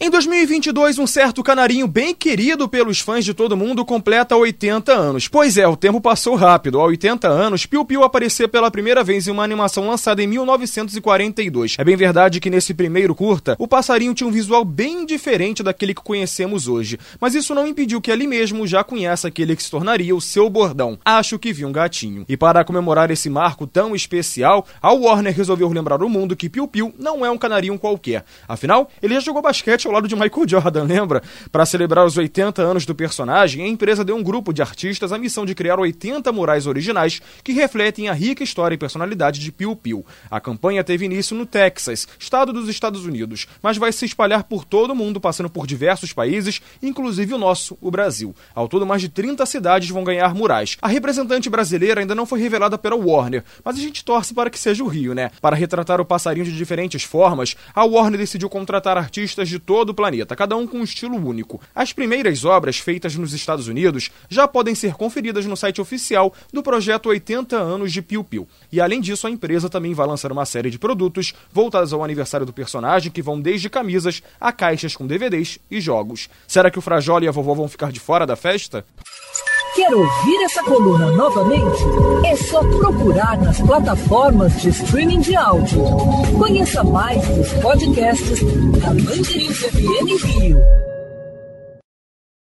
Em 2022, um certo canarinho bem querido pelos fãs de todo mundo completa 80 anos. Pois é, o tempo passou rápido. Há 80 anos, Piu Piu apareceu pela primeira vez em uma animação lançada em 1942. É bem verdade que nesse primeiro curta, o passarinho tinha um visual bem diferente daquele que conhecemos hoje. Mas isso não impediu que ali mesmo já conheça aquele que se tornaria o seu bordão. Acho que vi um gatinho. E para comemorar esse marco tão especial, a Warner resolveu lembrar o mundo que Piu Piu não é um canarinho qualquer. Afinal, ele já jogou basquete ao lado de Michael Jordan, lembra? Para celebrar os 80 anos do personagem, a empresa deu um grupo de artistas a missão de criar 80 murais originais que refletem a rica história e personalidade de Piu Piu. A campanha teve início no Texas, estado dos Estados Unidos, mas vai se espalhar por todo o mundo, passando por diversos países, inclusive o nosso, o Brasil. Ao todo, mais de 30 cidades vão ganhar murais. A representante brasileira ainda não foi revelada pela Warner, mas a gente torce para que seja o Rio, né? Para retratar o passarinho de diferentes formas, a Warner decidiu contratar artistas de todo todo o planeta, cada um com um estilo único. As primeiras obras feitas nos Estados Unidos já podem ser conferidas no site oficial do projeto 80 anos de Piu Piu. E além disso, a empresa também vai lançar uma série de produtos voltados ao aniversário do personagem que vão desde camisas a caixas com DVDs e jogos. Será que o Frajola e a vovó vão ficar de fora da festa? Quer ouvir essa coluna novamente? É só procurar nas plataformas de streaming de áudio. Conheça mais dos podcasts da Mandirinhos FM Rio.